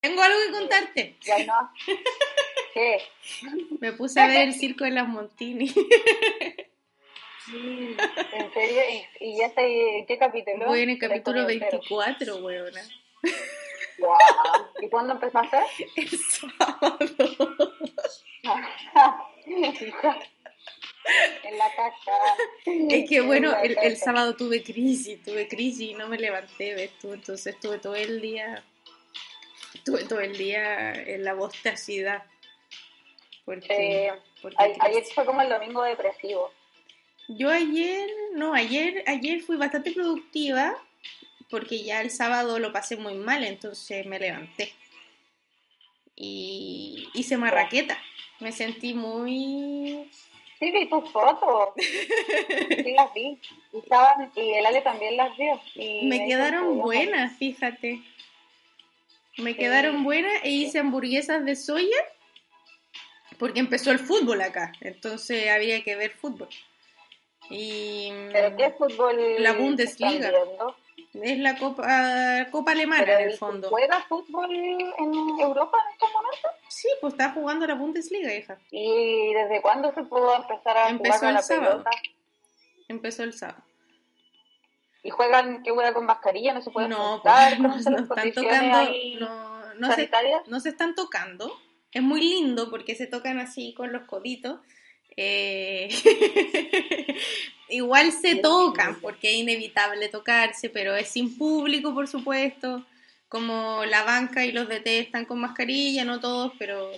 Tengo algo que contarte. Ya no. ¿Qué? Me puse a ver el circo de las Montini. ¿En serio? ¿Y, y ya está ahí, qué capítulo? Voy en el capítulo Estoy con el 24, weona. ¿Y cuándo empezaste? El sábado. en la caca. Es que bueno, En el, sábado tuve crisis, tuve crisis y no me levanté, ¿ves tú? Entonces estuve todo el día, todo el día en la vostacidad. Porque, Eh, porque Ay- Ayer fue como el domingo depresivo. Yo ayer, no, ayer, ayer fui bastante productiva porque ya el sábado lo pasé muy mal, entonces me levanté. Y hice marraqueta. Me sentí muy... Sí, vi tus fotos. Sí, las vi. Y, estaban, y el Ale también las vio. Y Me quedaron que- buenas, fíjate. Me quedaron buenas e hice hamburguesas de soya porque empezó el fútbol acá, entonces había que ver fútbol. Y ¿Pero qué fútbol? La Bundesliga. es la copa, copa alemana ¿Pero en el ¿y fondo. ¿Juega fútbol en Europa en estos momentos? Sí, pues está jugando la Bundesliga, hija. ¿Y desde cuándo se pudo empezar a Empezó jugar el la sábado. pelota? Empezó el sábado. ¿Y juegan que juega con mascarilla? ¿No se puede No, juntar? pues, no, ¿Cómo son no las están tocando, ahí no, no se, no están tocando. Es muy lindo porque se tocan así con los coditos. Eh, Igual se tocan porque es inevitable tocarse, pero es sin público, por supuesto. Como la banca y los DT están con mascarilla, no todos, pero.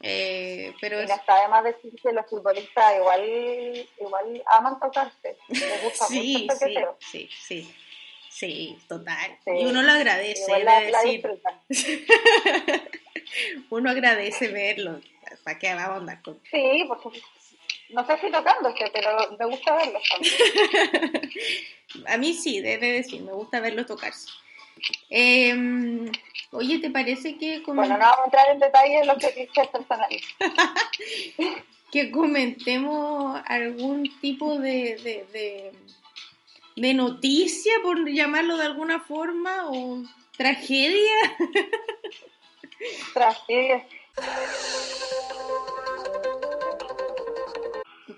Eh, pero es, está de más decir que los futbolistas igual, igual aman tocarse. Les gusta sí, mucho sí, sí, sí, sí, total. Sí. Y uno lo agradece, de la decir. Uno agradece verlo. ¿Para qué vamos a andar con.? Sí, por supuesto. No sé si tocándose, pero me gusta verlos también. A mí sí, debe decir, me gusta verlo tocarse. Em, oye, ¿te parece que, Bueno, no vamos a entrar en detalle en los fetiches personales. que comentemos algún tipo de, de, de, de noticia, por llamarlo de alguna forma, o tragedia? Tragedia.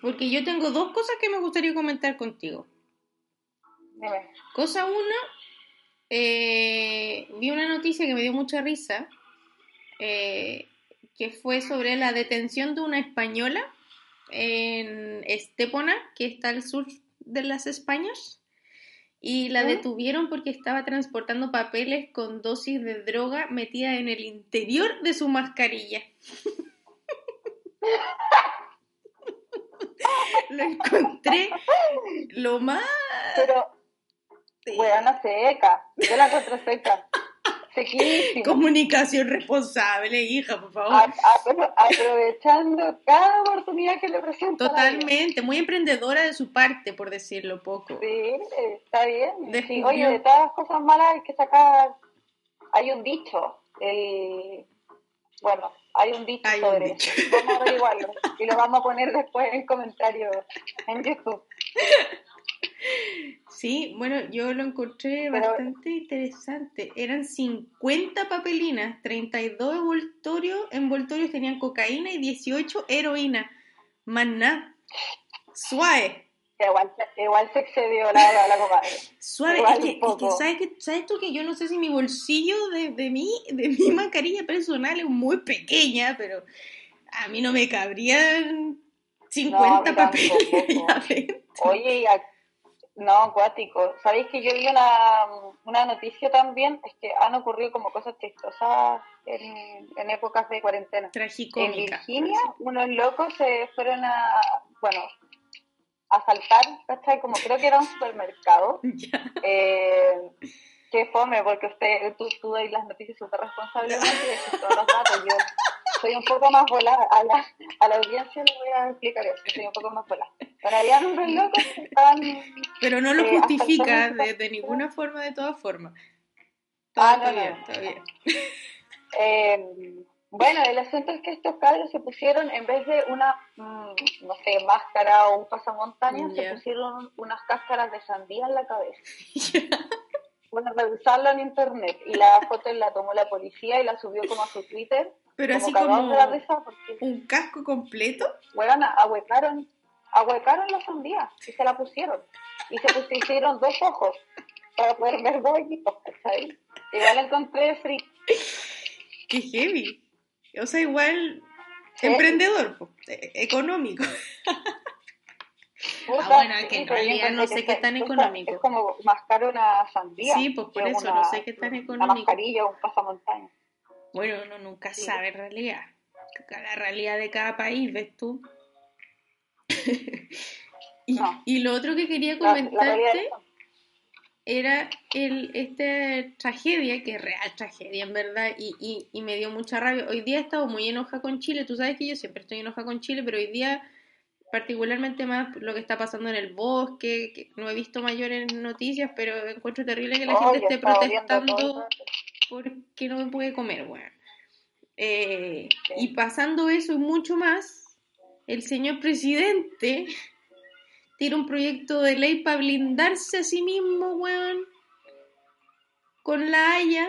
Porque yo tengo dos cosas que me gustaría comentar contigo. Dime. Cosa una, eh, vi una noticia que me dio mucha risa, eh, que fue sobre la detención de una española en Estepona, que está al sur de las Españas, y la detuvieron porque estaba transportando papeles con dosis de droga metida en el interior de su mascarilla. Lo encontré lo más Pero, weona seca. Yo la encuentro seca. Sequísima. Comunicación responsable, hija, por favor. A- aprovechando cada oportunidad que le presenta. Totalmente, muy emprendedora de su parte, por decirlo poco. Sí, está bien. Sí, Descubrió. oye, de todas las cosas malas hay que sacar. Hay un dicho. El... Bueno, hay un dicho Hay un sobre dicho. eso. Vamos a averiguarlo. Y lo vamos a poner después en comentarios en YouTube. Sí, bueno, yo lo encontré Pero- bastante interesante. Eran 50 papelinas, 32 envoltorios, envoltorios tenían cocaína y 18 heroína. Más nada. Suave. Igual, igual se excedió la, la comadre. Suave, Igual es que, es que. ¿sabes, que, ¿sabes tú que yo no sé si mi bolsillo de, de, mi, de mi mascarilla personal es muy pequeña, pero a mí no me cabrían 50 No, papeles. Oye, y ac- no, acuático. ¿Sabéis que yo vi una, una noticia también? Es que han ocurrido como cosas chistosas en, en épocas de cuarentena. En Tragicómica. Virginia, unos locos se fueron a, bueno, a saltar, ¿cachai? Como creo que era un supermercado. Ya. Eh, qué fome, porque usted, tú, tú das las noticias súper responsablemente y todos los datos. Yo soy un poco más volada. A la, a la audiencia le voy a explicar eso, soy un poco más volada. Locos que estaban... Pero no lo Eh, justifica de, de ninguna forma, de todas formas. Ah, Todo no, no, bien, no. todo bien. Eh, bueno, el asunto es que estos cabros se pusieron, en vez de una, mm, no sé, máscara o un pasamontañas, Ya. se pusieron unas cáscaras de sandía en la cabeza. bueno, revisarlo en internet y la foto la tomó la policía y la subió como a su Twitter. Pero como así como de la risa porque, un casco completo. weón, ahuecaron, ahuecaron la sandía y se la pusieron. Y se pusieron dos ojos para poder ver dos equipos, ¿cachai? Igual encontré free. Qué heavy. O sea, igual Sí. emprendedor, po, e- económico. Puta, bueno, es que en realidad no sé qué es- tan económico. Es como mascar una sandía. Sí, pues, por eso, una- no sé qué tan Una económico. mascarilla o un pasamontaña. Bueno, uno nunca Sí. sabe en realidad. La realidad de cada país, ¿ves tú? y, No. y lo otro que quería comentarte era el, esta tragedia, que es real tragedia en verdad, y, y, y me dio mucha rabia. Hoy día he estado muy enojada con Chile, tú sabes que yo siempre estoy enojada con Chile, pero hoy día particularmente más lo que está pasando en el bosque, que no he visto mayores noticias, pero encuentro terrible que la Oh, gente esté protestando. Porque no me puede comer, weón. Eh. Y pasando eso y mucho más, el señor presidente tira un proyecto de ley para blindarse a sí mismo, weón, con la Haya,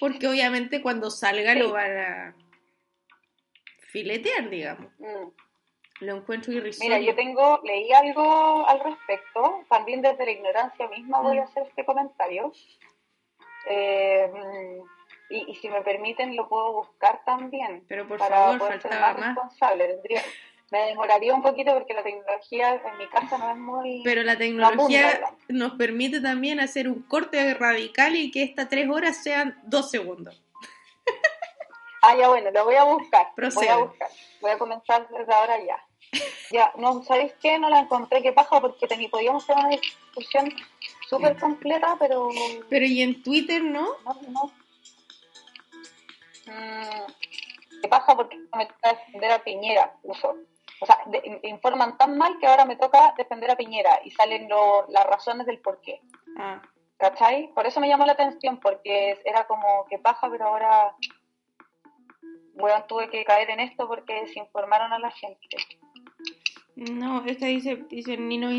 porque obviamente cuando salga lo van a filetear, digamos. Mm. Lo encuentro irrisorio. Mira, yo tengo, leí algo al respecto, también desde la ignorancia misma voy a Mm. hacer este comentario. Eh, y, y si me permiten lo puedo buscar también Pero por para favor, poder ser más más. responsable. Tendría- me demoraría un poquito porque la tecnología en mi casa no es muy... Pero la tecnología nos permite también hacer un corte radical y que estas tres horas sean dos segundos. Ah, ya bueno, lo voy a buscar. Voy Procede. a buscar. Voy a comenzar desde ahora ya. Ya, no, ¿sabéis qué? No la encontré, qué paja, porque teni- podíamos hacer una discusión súper completa, pero Pero y en Twitter, ¿no? no, no. Mm, qué paja porque me toca defender a Piñera, uso. O sea, de- in- informan tan mal que ahora me toca defender a Piñera y salen lo- las razones del por qué. Ah, ¿Cachai? Por eso me llamó la atención, porque era como que paja, pero ahora, bueno, tuve que caer en esto porque desinformaron a la gente. No, esta dice, ni, nos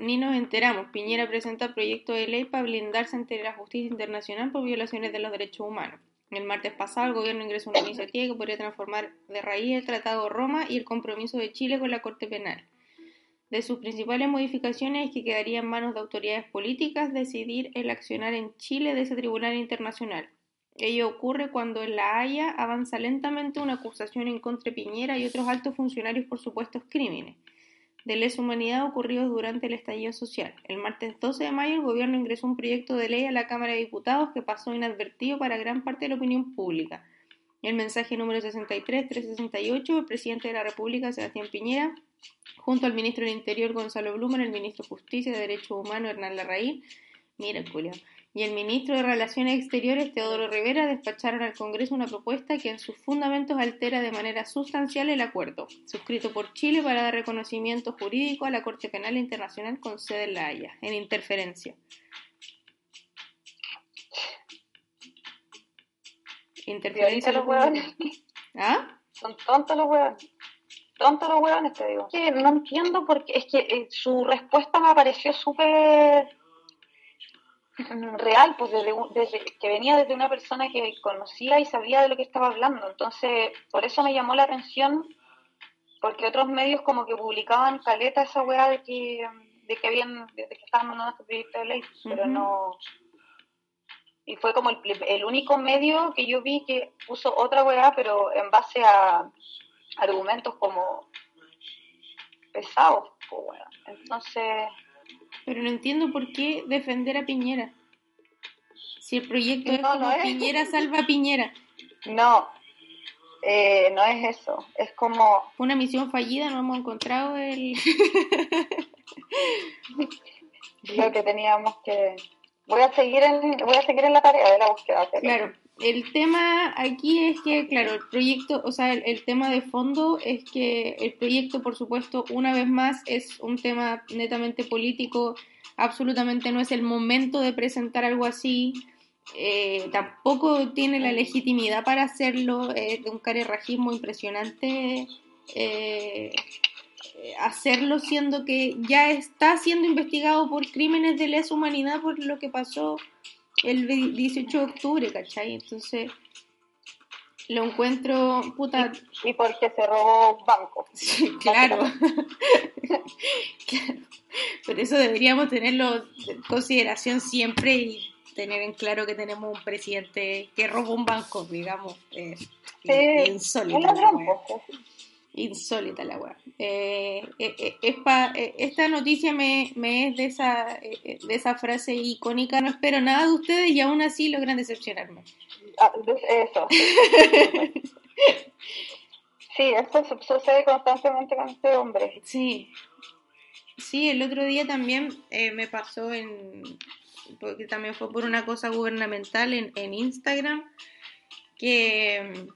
ni nos enteramos. Piñera presenta proyecto de ley para blindarse ante la justicia internacional por violaciones de los derechos humanos. El martes pasado el gobierno ingresó una iniciativa que podría transformar de raíz el Tratado Roma y el compromiso de Chile con la Corte Penal. De sus principales modificaciones es que quedaría en manos de autoridades políticas decidir el accionar en Chile de ese tribunal internacional. Ello ocurre cuando en La Haya avanza lentamente una acusación en contra de Piñera y otros altos funcionarios por supuestos crímenes de lesa humanidad ocurridos durante el estallido social. El martes 12 de mayo el gobierno ingresó un proyecto de ley a la Cámara de Diputados que pasó inadvertido para gran parte de la opinión pública. El mensaje número 63-368 del presidente de la República, Sebastián Piñera, junto al ministro del Interior, Gonzalo Blumen, el ministro de Justicia y Derechos Humanos, Hernán Larraín, mira, Julio, y el ministro de Relaciones Exteriores, Teodoro Rivera, despacharon al Congreso una propuesta que en sus fundamentos altera de manera sustancial el acuerdo, suscrito por Chile para dar reconocimiento jurídico a la Corte Penal Internacional con sede en La Haya, en interferencia. Interferencia. los huevones ¿Ah? son tontos los huevones. Tontos los huevones, te digo. Que no entiendo porque es que eh, su respuesta me pareció súper real, pues desde, desde que venía desde una persona que conocía y sabía de lo que estaba hablando. Entonces, por eso me llamó la atención, porque otros medios como que publicaban caleta esa weá de que, de que habían, de que estaban mandando este proyecto de ley, pero no. Y fue como el, el único medio que yo vi que puso otra weá, pero en base a argumentos como pesados, pues. Entonces, Pero no entiendo por qué defender a Piñera. Si el proyecto es como no es. Piñera salva a Piñera. no, eh, no es eso. Es como, una misión fallida, no hemos encontrado el... lo que teníamos que voy a seguir en voy a seguir en la tarea de la búsqueda Claro, el tema aquí es que, claro, el proyecto, o sea, el, tema de fondo es que el proyecto, por supuesto, una vez más es un tema netamente político, absolutamente no es el momento de presentar algo así, eh, tampoco tiene la legitimidad para hacerlo, es de un carerrajismo impresionante eh, eh, hacerlo siendo que ya está siendo investigado por crímenes de lesa humanidad por lo que pasó el 18 de octubre, ¿cachai? Entonces, lo encuentro, puta... Y, porque se robó un banco. Sí, claro. claro. Pero eso deberíamos tenerlo en consideración siempre y tener en claro que tenemos un presidente que robó un banco, digamos. Eh, la wea. Insólita la wea. Eh, eh, eh, esta noticia me, me, es de esa, de esa frase icónica, no espero nada de ustedes y aún así logran decepcionarme. Ah, eso. sí, esto sucede constantemente con este hombre. Sí. Sí, el otro día también me pasó en, porque también fue por una cosa gubernamental en, en Instagram, que,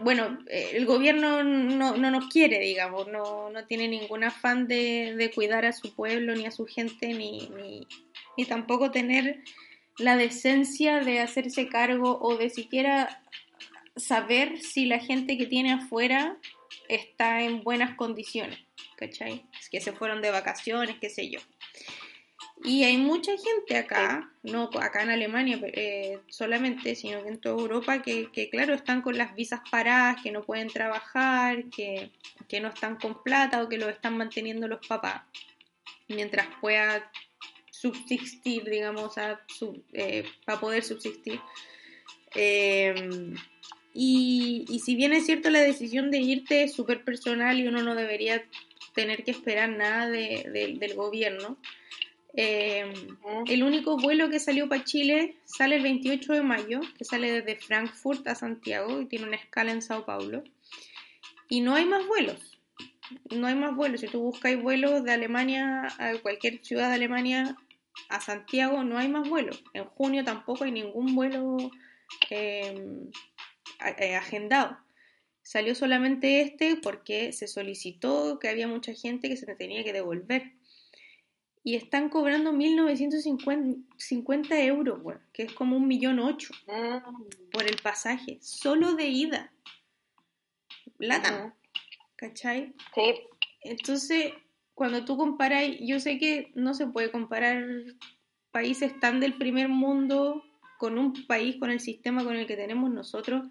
bueno, el gobierno no, no nos quiere, digamos, no, no tiene ningún afán de, de, cuidar a su pueblo ni a su gente, ni, ni, ni tampoco tener la decencia de hacerse cargo o de siquiera saber si la gente que tiene afuera está en buenas condiciones, ¿cachai? Es que se fueron de vacaciones, qué sé yo. Y hay mucha gente acá, no acá en Alemania eh, solamente, sino que en toda Europa, que, que, claro, están con las visas paradas, que no pueden trabajar, que, que no están con plata o que lo están manteniendo los papás, mientras pueda subsistir, digamos, a, eh, para poder subsistir. Em, y, y, si bien es cierto la decisión de irte es súper personal y uno no debería tener que esperar nada de, de, del gobierno, eh, el único vuelo que salió para Chile sale el 28 de mayo, que sale desde Frankfurt a Santiago y tiene una escala en Sao Paulo. Y no hay más vuelos. No hay más vuelos. Si tú buscas vuelos de Alemania a cualquier ciudad de Alemania a Santiago, no hay más vuelos. En junio tampoco hay ningún vuelo eh, eh, agendado. Salió solamente este porque se solicitó que había mucha gente que se tenía que devolver y están cobrando 1.950 euros, bueno, que es como un millón ocho mm. por el pasaje, solo de ida. Plata, ¿cachai? Sí. Entonces, cuando tú comparas, yo sé que no se puede comparar países tan del primer mundo con un país, con el sistema con el que tenemos nosotros.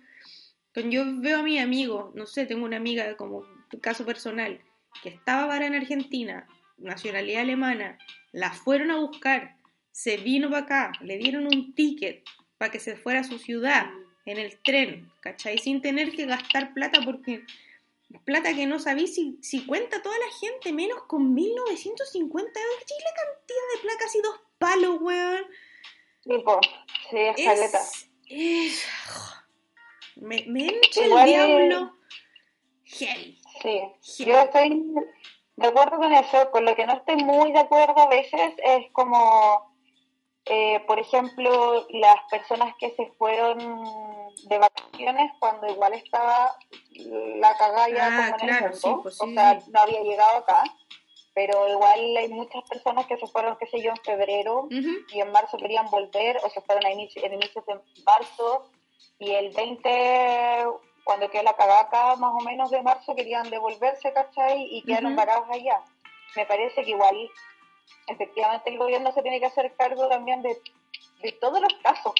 Yo veo a mi amigo, no sé, tengo una amiga como caso personal, que estaba para en Argentina, nacionalidad alemana, la fueron a buscar, se vino para acá, le dieron un ticket para que se fuera a su ciudad en el tren, ¿cachai? Sin tener que gastar plata porque plata que no sabí si, si cuenta toda la gente, menos con 1950 euros. Chile, cantidad de placas y dos palos, weón. Tipo, sí, es, es, me, me entra el diablo. Sí, yo estoy de acuerdo con eso, con lo que no estoy muy de acuerdo a veces es como, eh, por ejemplo, las personas que se fueron de vacaciones cuando igual estaba la cagada ya ah, como en el mundo, pues o sea, no había llegado acá, pero igual hay muchas personas que se fueron, qué sé yo, en febrero y en marzo querían volver o se fueron a inicio, en inicios de marzo y el 20 cuando quedó la cagaca más o menos de marzo querían devolverse, ¿cachai? Y quedaron varados allá. Me parece que igual, efectivamente, el gobierno se tiene que hacer cargo también de, de todos los casos,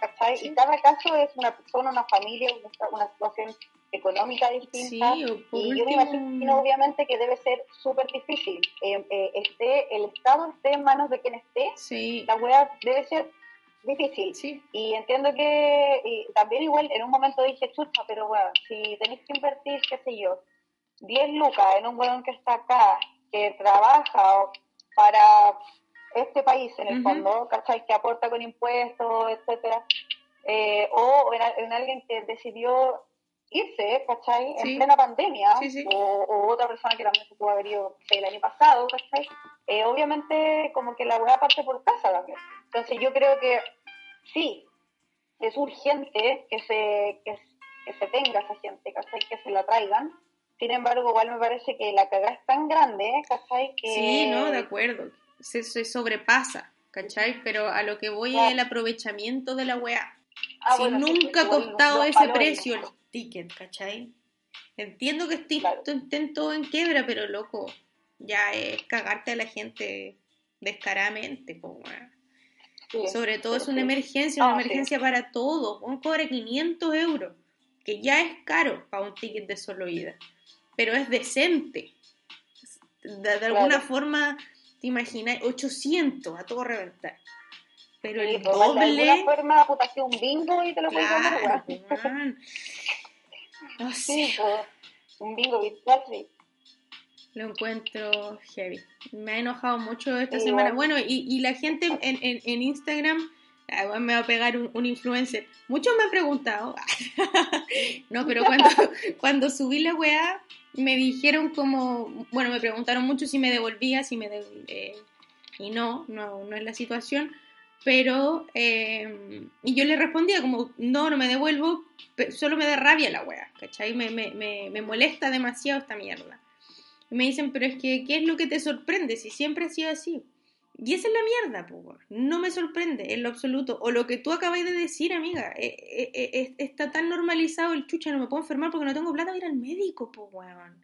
¿cachai? Y cada caso es una persona, una familia, una, situación económica distinta. y yo me imagino, obviamente, que debe ser súper difícil. Eh, eh, esté, el Estado esté en manos de quien esté, la weá debe ser difícil. Sí. Y entiendo que y también igual en un momento dije, chucha, pero bueno, si tenéis que invertir, qué sé yo, 10 lucas en un weón que está acá, que trabaja para este país en el fondo, ¿cachai? Que aporta con impuestos, etcétera, eh, o en, alguien que decidió irse, ¿cachai? En plena pandemia, O, otra persona que también se pudo haber ido el año pasado, ¿cachai? Eh, obviamente como que la weá parte por casa también. Entonces yo creo que sí, es urgente que se, que, se tenga esa gente, ¿cachai? Que se la traigan. Sin embargo, igual me parece que la cagada es tan grande, ¿cachai? Que... Sí, no, de acuerdo. Se, sobrepasa, ¿cachai? Pero a lo que voy es el aprovechamiento de la weá. Ah, si nunca ha costado ese precio el ticket, ¿cachai? Entiendo que estoy intento en quiebra, pero loco, ya es cagarte a la gente descaradamente, Sí, Sobre todo es una sí. emergencia, una Ah, sí. emergencia para todos. Un cobra 500 euros, que ya es caro para un ticket de solo ida, pero es decente. De, de alguna Claro. forma, te imaginas, 800 a todo reventar. Pero el pues, de alguna doble, forma, un bingo y te lo claro. No sé, un bingo virtual, sí. lo encuentro heavy. Me ha enojado mucho esta Sí, semana. Bueno, y, y la gente en, en, en Instagram, ah, me va a pegar un, un influencer. Muchos me han preguntado. no, pero cuando, cuando subí la weá, me dijeron como, bueno, me preguntaron mucho si me devolvía, si me de- eh, y no, no, no es la situación. Pero, eh, y yo le respondía como, no, no me devuelvo, solo me da rabia la weá, ¿cachai? Me, me, me, me molesta demasiado esta mierda. Y me dicen, pero es que, ¿qué es lo que te sorprende si siempre ha sido así? Y esa es la mierda, weón. no me sorprende en lo absoluto. O lo que tú acabas de decir, amiga, eh, eh, eh, está tan normalizado el chucha, no me puedo enfermar porque no tengo plata para ir al médico, pues, weón.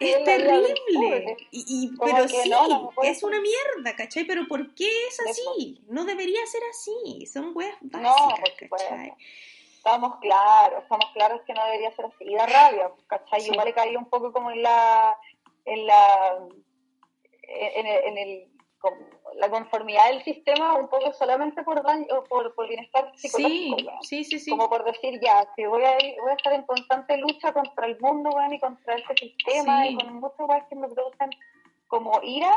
Es terrible. Y, y- pero sí, no, no es una mierda, ¿cachai? Pero ¿por qué es Sí, así? No debería ser así. Son weas No, básicas, supuesto. ¿cachai? Estamos claros, estamos claros que no debería ser así. Y da rabia, ¿cachai? Sí. Igual he caído un poco como en la, en la, en el, en el- como la conformidad del sistema, un poco solamente por daño, o por, por bienestar psicológico, sí, sí, sí. Como por decir, ya, que voy a, ir- voy a estar en constante lucha contra el mundo, weón, y contra este sistema, y con muchas cosas que me producen como ira,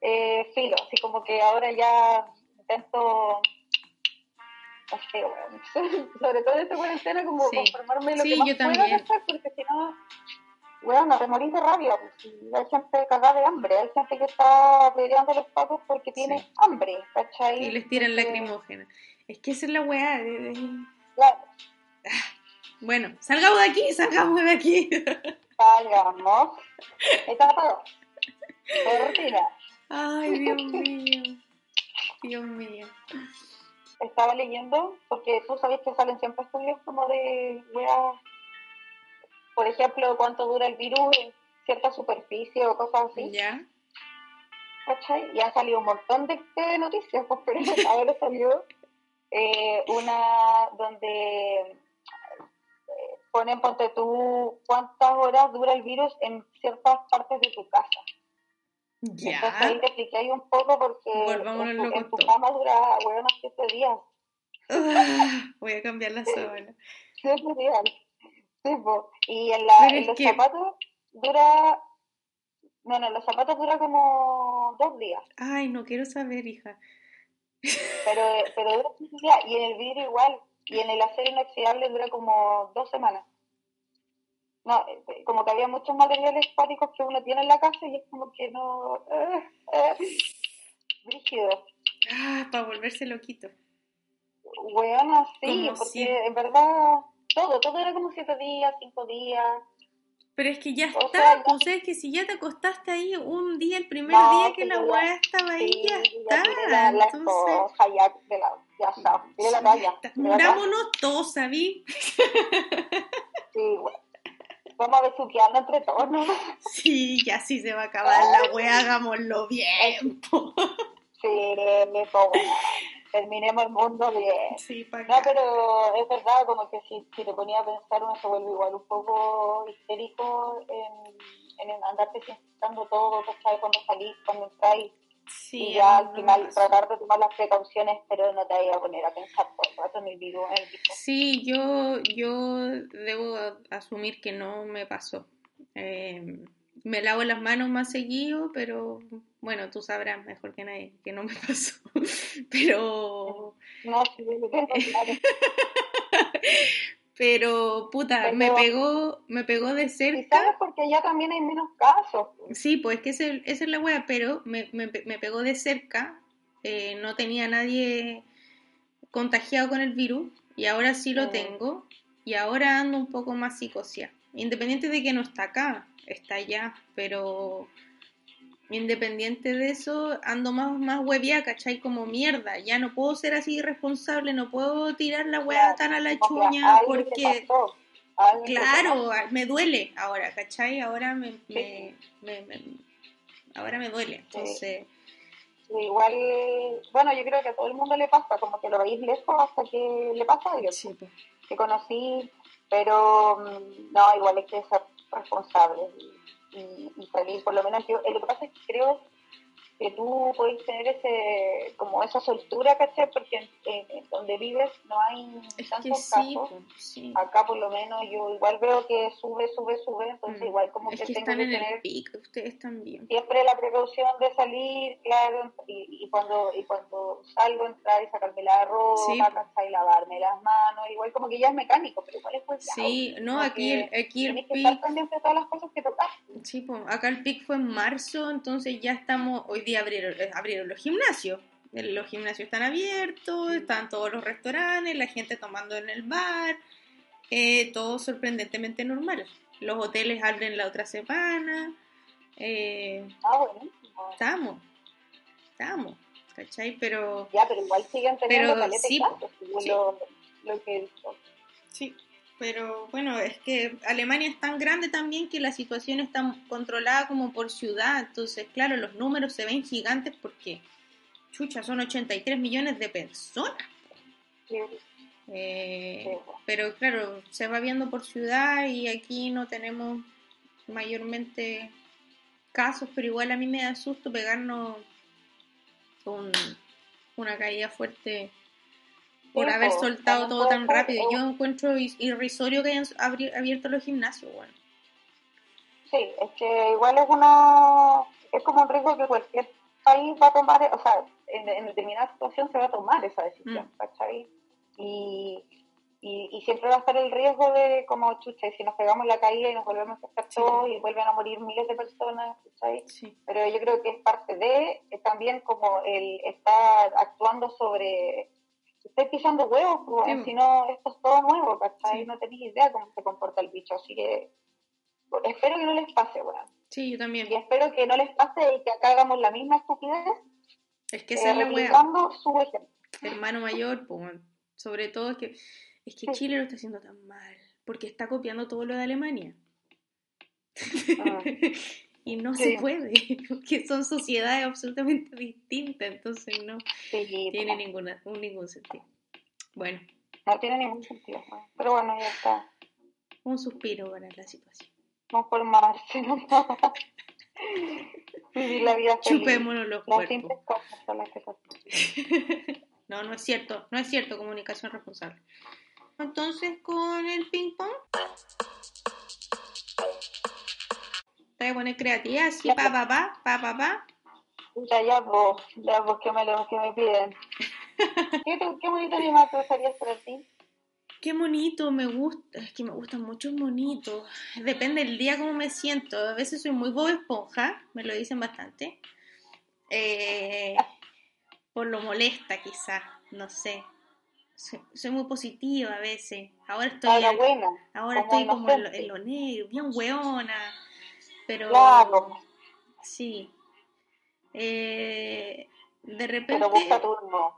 eh, filo, así como que ahora ya intento, no sé, sobre todo en esta cuarentena, como conformarme lo que más pueda, porque si no, weón, no te morís de rabia, pues, hay gente cagada de hambre, hay gente que está peleando los pacos porque tiene Sí. hambre, ¿cachai? Y les tiran Entonces, lacrimógena. Es que esa es la weá. de- de- Claro, Bueno, salgamos de aquí, salgamos de aquí. Salgamos. 2. Cortina. Ay, Dios mío. Dios mío. Estaba leyendo, porque tú sabes que salen siempre estudios como de weas, por ejemplo, cuánto dura el virus en cierta superficie o cosas así, ¿Ya? ¿cachai? Y han salido un montón de, de noticias, pues, pero ahora salió eh, una donde eh, ponen, ponte tú, cuántas horas dura el virus en ciertas partes de tu casa. Entonces ahí ¿Ya? te expliqué ahí un poco porque en tu, en tu cama dura, bueno, siete días. Ah, voy a cambiar la sábana. Siete días. Sí, po. Y en, la, en los que- zapatos dura... No, no, en los zapatos dura como dos días. Ay, no quiero saber, hija. Pero, pero dura siete días. Y en el vidrio igual. Y en el acero inoxidable dura como dos semanas. No, eh, como que había muchos materiales estáticos que uno tiene en la casa y es como que no... Eh, eh, rígido. Ah, para volverse loquito. Bueno, sí, Como porque en verdad todo, todo era como siete días, cinco días. Pero es que ya O está, sea, pues es que si ya te acostaste ahí un día, el primer No, día que la weá estaba ahí, Sí, ya está. la, la Entonces, ya, de la, ya está, tiré la talla. murámonos todos, ¿sabí? Sí, bueno. Vamos a besuquearnos entre todos, ¿no? Sí, ya sí se va a acabar la weá, hagámoslo bien. po. Sí, me pongo, terminemos el mundo bien. Sí, para No, pero es verdad, como que si, si te ponía a pensar, uno se vuelve igual un poco histérico en, en andarte desinfectando todo, ¿sabes? Cuando salís, cuando entráis. Sí, y ya al final tratar de tomar las precauciones, pero no te vayas a poner a pensar todo el rato en el virus. En el virus. Sí, yo, yo debo asumir que no me pasó. Eh, me lavo las manos más seguido, pero bueno, tú sabrás mejor que nadie que no me pasó. Pero, No, sí, lo tengo claro. pero puta, Pero- me pegó, me pegó de Y cerca. sabes porque ya también hay menos casos. Sí, pues que ese- esa es la wea, pero me, me, me pegó de cerca. eh, no tenía nadie contagiado con el virus y ahora sí lo Mm. tengo y ahora ando un poco más psicosia. Independiente de que no está acá, está allá, pero independiente de eso, ando más, más huevía, ¿cachai? Como mierda, ya no puedo ser así irresponsable, no puedo tirar la wea tan a la chuña porque... Claro, pasó. me duele ahora, ¿cachai? Ahora me, me, me- me- ahora me duele. Entonces, Sí, igual, bueno, yo creo que a todo el mundo le pasa, como que lo veis lejos hasta que le pasa a Sí, pues. que conocí, pero mm, no, igual hay que ser responsable y, y, salir, por lo menos yo, lo que pasa es que creo que tú puedes tener ese como esa soltura, ¿cachai? Porque en, en- donde vives no hay Es tantos sí, casos. sí. Acá por lo menos yo igual veo que sube, sube, sube, entonces Mm. igual como Es que que tengo están que en el tener pic, ustedes también. siempre la precaución de salir, claro, y, y cuando y cuando salgo entrar y sacarme la ropa, Sí. ¿cachai? lavarme las manos, igual como que ya es mecánico, pero igual es pues Sí, no, aquí el, aquí el tienes que estar pic, pendiente de todas las cosas que tocas. sí, pues, acá el pic fue en marzo, entonces ya estamos, hoy día abrieron, eh, abrieron los gimnasios. Los gimnasios están abiertos, están todos los restaurantes, la gente tomando en el bar, eh, todo sorprendentemente normal. Los hoteles abren la otra semana, eh, Ah, bueno. estamos, estamos, ¿cachai? Pero Ya, pero igual siguen teniendo Pero sí, lo, lo que he. Sí, pero bueno, es que Alemania es tan grande también que la situación está controlada como por ciudad, entonces claro, los números se ven gigantes porque, chucha, son 83 millones de personas. Eh, pero claro, se va viendo por ciudad y aquí no tenemos mayormente casos, pero igual a mí me da susto pegarnos un- una caída fuerte por haber soltado todo tan rápido. Yo encuentro is- irrisorio que hayan abierto los gimnasios, bueno. Sí, es que igual es una es como un riesgo que cualquier país va a tomar, o sea, en, en determinada situación se va a tomar esa decisión, Mm. ¿cachai? Y, y, y siempre va a estar el riesgo de como, chucha, si nos pegamos la caída y nos volvemos a estar Sí. todos y vuelven a morir miles de personas, ¿cachai? Sí, Pero yo creo que es parte de, es también como el estar actuando sobre, estoy pisando huevos, pues, Sí. si no, esto es todo nuevo, ¿cachai? Sí. No tenéis idea cómo se comporta el bicho, así que espero que no les pase, weón. sí, yo también. Y espero que no les pase y que acá hagamos la misma estupidez, Es que eh, esa es la wea. replicando su ejemplo. hermano mayor, pues, sobre todo es que, es que Sí. Chile lo está haciendo tan mal, porque está copiando todo lo de Alemania. y no se puede, porque son sociedades absolutamente distintas, entonces no Sí, tiene pues, ninguna, un- ningún sentido. Bueno, no tiene ningún sentido. Pero bueno, ya está. un suspiro para la situación. Conformarse, ¿no? Vivir la vida feliz. Chupémonos los cuerpos. No, no es cierto, no es cierto, comunicación responsable. Entonces, con el ping pong. Te voy a poner creativa, así, pa, pa, pa, pa, pa, pa. Ya, ya vos, ya vos, que me, lo, que me piden. ¿Qué, qué bonito animal te gustaría para ti? Qué bonito, me gusta, es que me gustan mucho los monitos. Depende del día cómo me siento. A veces soy muy boba esponja, me lo dicen bastante. Eh, por lo molesta quizás, no sé. Soy, soy muy positiva a veces. Ahora estoy, Ahora buena. ahora como estoy como en lo, en lo negro, bien hueona. Pero Claro, sí. Eh, de repente. pero busca turno.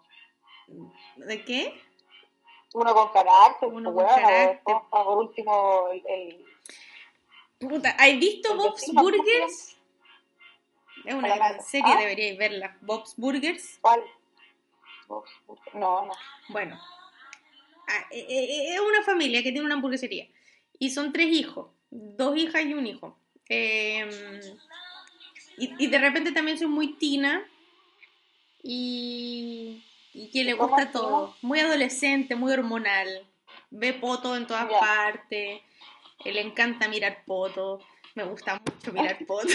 ¿De qué? Uno con carácter, Uno pues, con bueno, carácter. por último, el, el, Puta, ¿has visto Bob's vecino, ¿cómo se Burgers? Es una gran serie, ¿Ah? deberíais verla. Bob's Burgers. ¿cuál? No, no. Bueno, ah, eh, eh, es una familia que tiene una hamburguesería. Y son tres hijos, dos hijas y un hijo. Eh, y, y de repente también soy muy tina y, y que le ¿Cómo gusta todo. Muy adolescente, muy hormonal. Ve poto en todas Ya. partes. Le encanta mirar poto. Me gusta mucho mirar poto.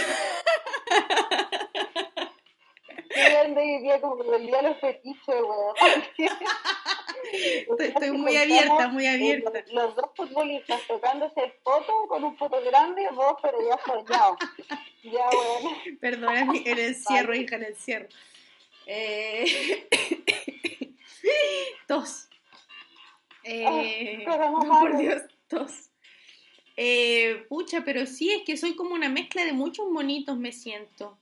Yo ando hoy día como el día de los fetiches, weón. Estoy, estoy muy abierta, muy abierta. Los, los dos futbolistas tocándose el poto con un poto grande, vos, pero ya soñado. Ya. Perdona mi- el encierro, hija, el encierro. Eh... tos. Eh... Ah, no por. Dios, tos. Eh, pucha, pero sí, es que soy como una mezcla de muchos monitos, me siento.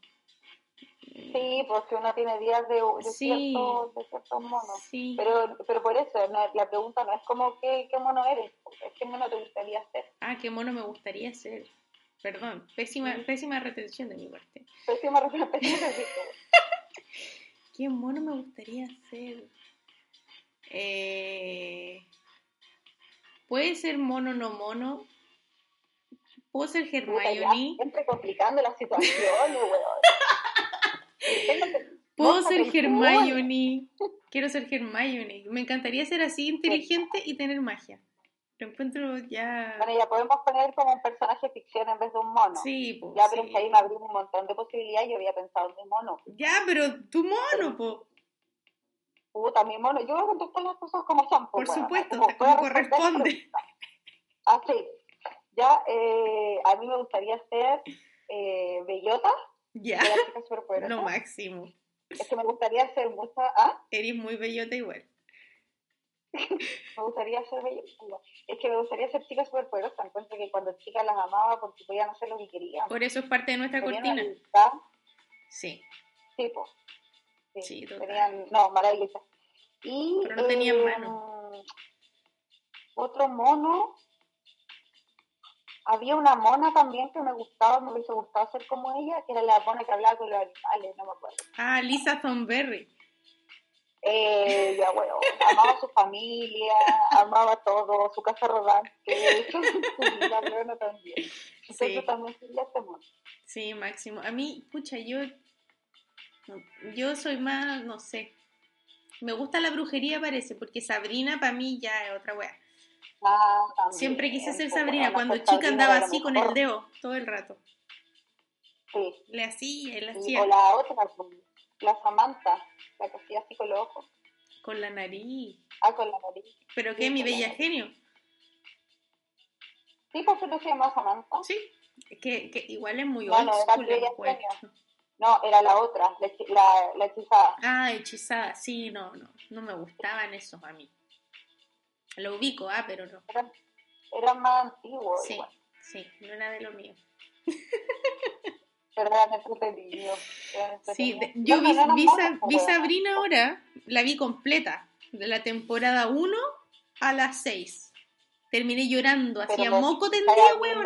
Sí, porque uno tiene días de, de, Sí. ciertos, de ciertos monos. Sí. Pero, pero por eso, no, la pregunta no es como qué, qué mono eres, es qué mono te gustaría ser. Ah, qué mono me gustaría ser. Perdón, pésima, Sí. pésima retención de mi parte. Pésima respuesta. ¿Qué mono me gustaría ser? Eh, Puede ser mono no mono. Puedo ser Hermione. Siempre complicando la situación, Puedo ser Hermione. Quiero ser Hermione. Me encantaría ser así inteligente y tener magia. Lo encuentro ya. Bueno, ya podemos poner como un personaje ficción en vez de un mono. Sí, pues. Ya, pero que ahí me abrió un montón de posibilidades. Yo había pensado en un mono. Ya, pero tu mono, po. Puta, mi mono. Yo voy a contestar las cosas como son. Por supuesto, como, corresponde. Así. Ah, ya, eh, a mí me gustaría ser eh, bellota. Ya. Lo máximo. Es que me gustaría ser mucha. ¿ah? Eres muy bellota igual. me gustaría ser bellota. Es que me gustaría ser chica superpoderosa. Encuentro que cuando chica las amaba porque podían hacer lo que querían. Por eso es parte de nuestra cortina. Sí. Sí, pues. Sí, tenían, no, maravillosa. Y, Pero no tenían mano. Em, otro mono. Había una mona también que me gustaba, me hubiese gustado ser como ella, que era la mona que hablaba con los animales, no me acuerdo. Ah, Lisa Thornberry. Eh, ya bueno, amaba a su familia, amaba todo, su casa rodante, su vida también. Entonces sí. también sería este mono. Sí, máximo. A mí, pucha, yo yo soy más, no sé. Me gusta la brujería, parece, porque Sabrina para mí ya es otra wea. Ah, Siempre quise ser Sabrina. Cuando chica andaba así con el dedo todo el rato. Sí. Le hacía, le hacía. O la otra, la Samantha, la que hacía así con los ojos. Con la nariz. Ah, con la nariz. ¿Pero qué? ¿Mi bella genio? Sí, pues se llama Samantha. Sí, que, que igual es muy old school. No, era la otra, la, la, hechizada. Ah, hechizada, sí, no, no, no me gustaban esos a mí. Lo ubico, ah, pero no. Era, más antiguo. Sí, igual. sí, no era de lo mío. pero eran entretenidos. Sí, yo vi, vi, Sabrina ahora, la vi completa, de la temporada 1 a la 6. Terminé llorando, hacía moco tendría, weón.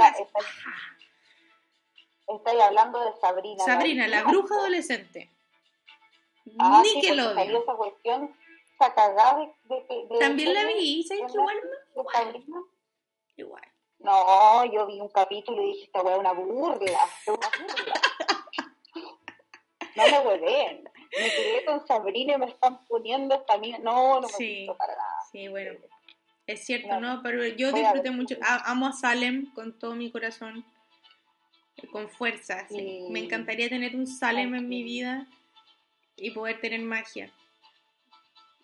Estáis hablando de Sabrina. Sabrina, la, bruja adolescente. Ah, Ni que lo salió esa cuestión cagada de, de, También la vi, ¿sabes igual? Sabrina? Igual. No, yo vi un capítulo y dije, esta weá es una burla, una burla. no me hueven. Me quedé con Sabrina y me están poniendo esta mía. No, no me sí, para nada. Sí, bueno. Es cierto, ¿no? Pero yo disfruté mucho. Amo a Salem con todo mi corazón con fuerza. Me encantaría tener un Salem en mi vida y poder tener magia.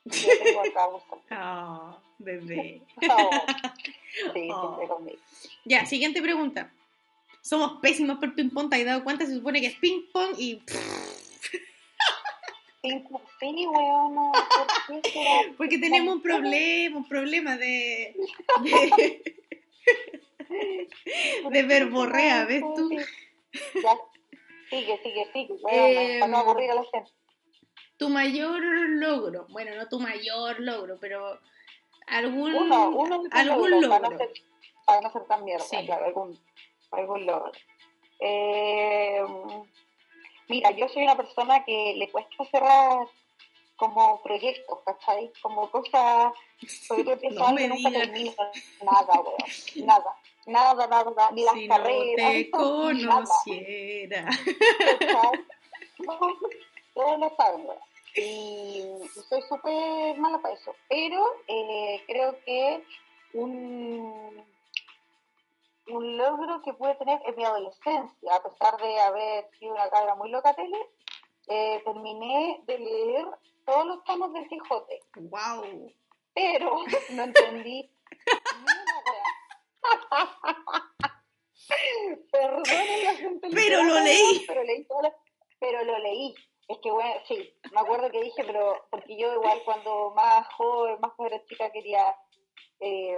Yo tengo acá Oh, bebé. Oh. Sí, oh. Ya, siguiente pregunta. Somos pésimos por ping pong, ¿te has dado cuenta? Se supone que es ping pong y... Sí, weón, Porque tenemos un problema, un problema de... de verborrea, ¿ves tú? Ya. Sigue, sigue, sigue. eh, para no aburrir a la gente. Tu mayor logro, bueno, no tu mayor logro, pero algún, uno, uno algún logro. Para, no ser, para no ser tan mierda, sí. claro, algún, algún logro. Eh, mira, yo soy una persona que le cuesta cerrar como proyectos, ¿cachai? Como cosas, porque empiezas no nunca nada, weón, nada nada, nada, ni las si carreras. No te conociera. Todos lo saben, Y soy súper mala para eso. Pero eh, creo que un, un logro que pude tener en mi adolescencia, a pesar de haber sido una cabra muy loca tele, eh, terminé de leer todos los tomos del Quijote. ¡Wow! Pero no entendí Perdonen la gente. Pero lo leí. Pero leí pero lo leí. Es que bueno, sí, me acuerdo que dije, pero porque yo igual cuando más joven, más joven chica quería, eh,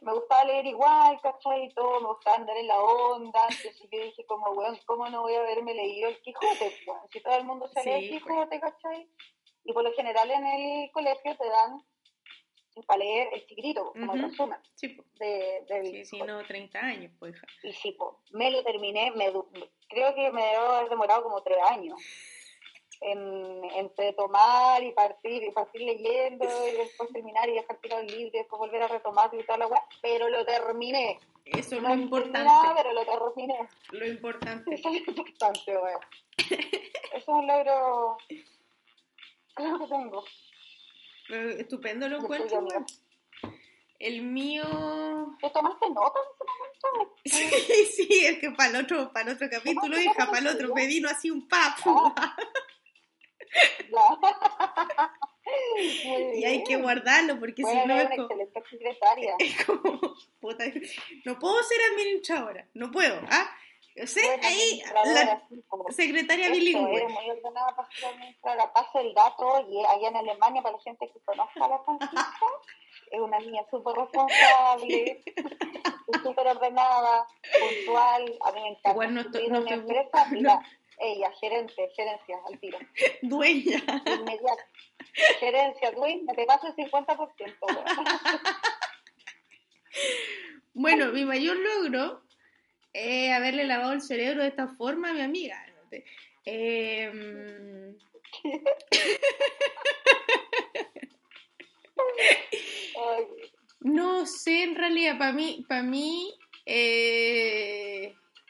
me gustaba leer igual, ¿cachai? Y todo, me gustaba andar en la onda, entonces yo dije como, bueno, ¿cómo no voy a haberme leído el Quijote? si todo el mundo se lee el Quijote, ¿cachai? Y por lo general en el colegio te dan para leer el chiquitito, como el resumen. Sí, de, de sí, sí, no, 30 años, pues. Y sí, me lo terminé, me, creo que me debo haber demorado como tres años en, entre tomar y partir, y partir leyendo, y después terminar y dejar tirado el libro, y después volver a retomar y toda la weá, pero lo terminé. Eso es lo importante. pero lo terminé. Lo importante. Eso es lo importante, weón. Eso es un logro. Creo que tengo. Pero Estupendo lo encuentro. El mío. ¿Te tomaste nota en ese momento? Sí, sí, es que para el otro, para el otro capítulo, hija, para el otro me vino así un papo. Ya. Y hay que guardarlo porque Bueno, si no es como, secretaria. es como, puta, no puedo ser administradora, no puedo, ¿ah? Yo sé, Buena ahí, la secretaria Eso, bilingüe. eres muy ordenada para ser administradora. Paso el dato y allá en Alemania, para la gente que conozca a la Francisca, es una niña súper responsable, es súper ordenada, puntual. A mí me encanta. Igual no estoy- no una estoy- empresa, mira, ella, gerente, gerencia, al tiro, Dueña. inmediato. Gerencia, dueña, te paso el 50%. weón. Bueno, mi mayor logro es haberle lavado el cerebro de esta forma a mi amiga. Eh, no sé, en realidad, para mí, para mí, eh,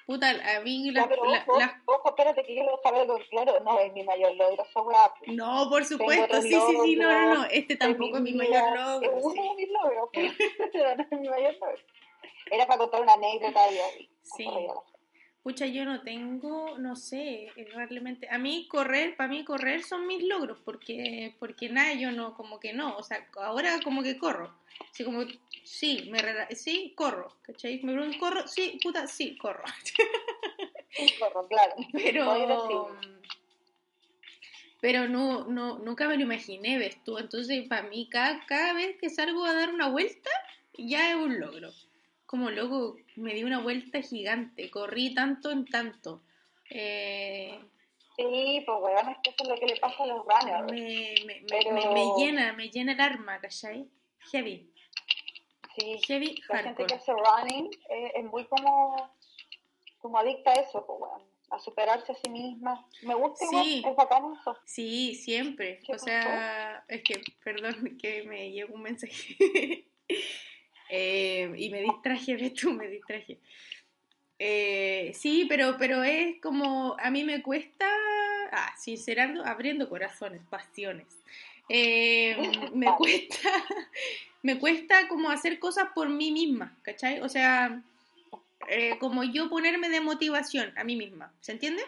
puta, a mí ya, las- pero la- ojo, las ojo, espérate que yo lo saber algo claro. No, es mi mayor logro. No, por supuesto, sí, sí, sí, no, no, no, este tampoco es mi vida, mayor logro. Es uno de mis logros, pero no es mi mayor logro. Era para contar una anécdota y ahí. Sí. Pucha, yo no tengo, no sé, eh, realmente, a mí correr, para mí correr son mis logros, porque, porque nada, yo no, como que no, o sea, ahora como que corro, así como, sí, me sí, corro, ¿cachai? Me preguntan, ¿corro? Sí, puta, sí, corro, Sí, corro, claro. pero, pero no, no, nunca me lo imaginé, ves tú, entonces para mí cada, cada vez que salgo a dar una vuelta, ya es un logro. Como loco, me di una vuelta gigante, corrí tanto en tanto. Eh, Sí, pues weón, es que eso es lo que le pasa a los runners. me, me, me, Pero- me- me llena, me llena el arma, ¿cachai? Heavy, Sí, heavy, la gente que hardcore. hace running eh, es muy como, como adicta a eso, pues weón. A superarse a sí misma. Me gusta igual, Sí. es bacán eso. Sí, siempre. ¿Qué O sea, es que, perdón, que me llegó un mensaje. Eh, y me distraje, ves tú, me distraje. Eh, sí, pero, pero es como, a mí me cuesta, ah, sincerando, abriendo corazones, pasiones. Eh, me cuesta, me cuesta como hacer cosas por mí misma, ¿cachai? O sea, como yo ponerme de motivación a mí misma, ¿se entiende?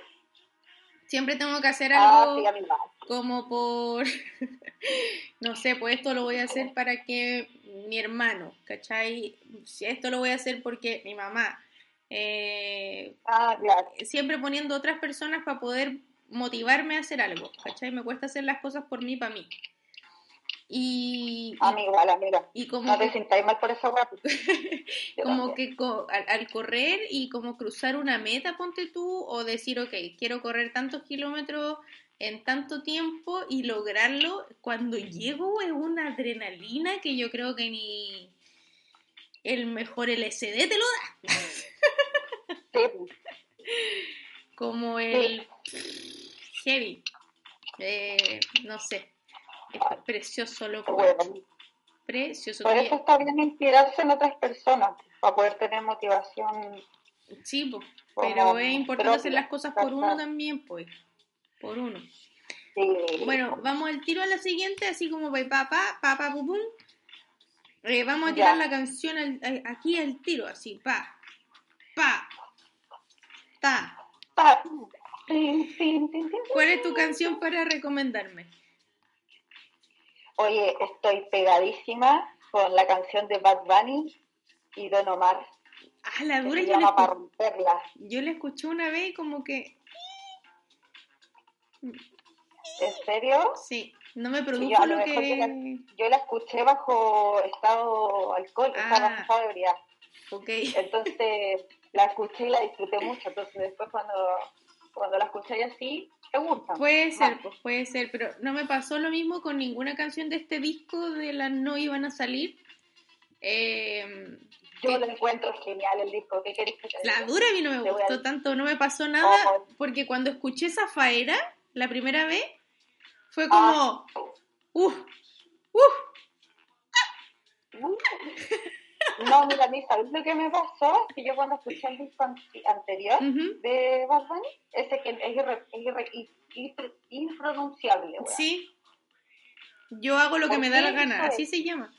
Siempre tengo que hacer Ah, algo como por, no sé, pues esto lo voy a hacer para que mi hermano, ¿cachai? Si esto lo voy a hacer porque mi mamá, eh, Ah, claro. siempre poniendo otras personas para poder motivarme a hacer algo, ¿cachai? Me cuesta hacer las cosas por mí, para mí. Y, A mí igual, amiga. y como No te sintáis mal por esa como que co- al, al correr y como cruzar una meta, ponte tú, o decir, ok, quiero correr tantos kilómetros en tanto tiempo y lograrlo, cuando llego es una adrenalina que yo creo que ni el mejor LSD te lo da, Sí, como el heavy, Eh, no sé, precioso loco, bueno. precioso. Por eso está bien inspirarse en otras personas, para poder tener motivación. Sí, pero es importante hacer las cosas por uno también, pues, por uno. Sí. Bueno, vamos al tiro a la siguiente, así como pa pa pa pa pa pum, pum. Eh, vamos a Ya. tirar la canción al- aquí al tiro, así, pa, pa, ta. Pa. ¿Cuál es tu canción para recomendarme? Oye, estoy pegadísima con la canción de Bad Bunny y Don Omar, Ah, la que dura yo la, Para romperla. yo la escuché una vez y como que, ¿En serio? sí, no me Sí, produjo lo yo la- que... Yo la escuché bajo estado alcohólico, Ah. bajo estado de ebriedad. Ok, Entonces la escuché y la disfruté mucho. Entonces después cuando, cuando la escuché así, puede ser, pues puede ser, pero no me pasó lo mismo con ninguna canción de este disco de las no iban a salir. Eh, Yo lo encuentro genial el disco. ¿Qué querés que te La diga? dura a mí no me Te voy a gustó tanto, no me pasó nada, Oh. porque cuando escuché esa faera la primera vez, Fue como, uff, uff. No, mira, a mí, ¿sabes lo que me pasó? Que yo cuando escuché el disco an- anterior de Bad Bunny, ese que es, irre- es irre- i- i- impronunciable. Sí. Yo hago lo que ¿Por me da la gana, así se llama.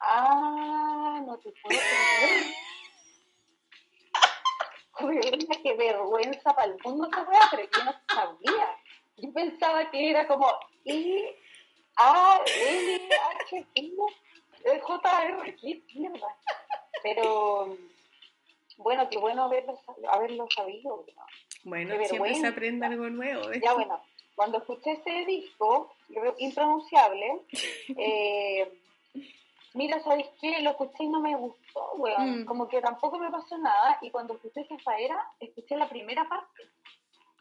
Ah, no te puedo creer. Qué vergüenza para el mundo esa weá, pero yo no sabía. Yo pensaba que era como I A L H I E, J R qué mierda. Pero bueno, qué bueno haberlo, haberlo sabido. Bueno, siempre se aprende algo nuevo. ¿ves? Ya bueno, cuando escuché ese disco, impronunciable, eh, mira, ¿sabes qué? Lo escuché y no me gustó, weón. Mm. Como que tampoco me pasó nada. Y cuando escuché Zafaera, escuché la primera parte.